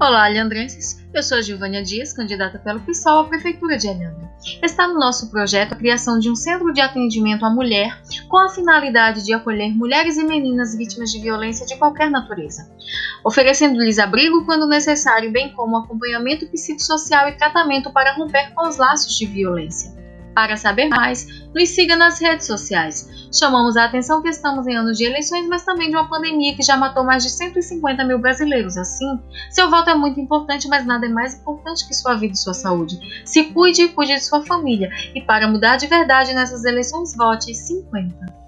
Olá, Alhandrenses. Eu sou a Gilvânia Dias, candidata pelo PSOL à Prefeitura de Alhandra. Está no nosso projeto a criação de um centro de atendimento à mulher com a finalidade de acolher mulheres e meninas vítimas de violência de qualquer natureza, oferecendo-lhes abrigo quando necessário, bem como acompanhamento psicossocial e tratamento para romper com os laços de violência. Para saber mais, nos siga nas redes sociais. Chamamos a atenção que estamos em anos de eleições, mas também de uma pandemia que já matou mais de 150 mil brasileiros. Assim, seu voto é muito importante, mas nada é mais importante que sua vida e sua saúde. Se cuide e cuide de sua família. E para mudar de verdade nessas eleições, vote 50.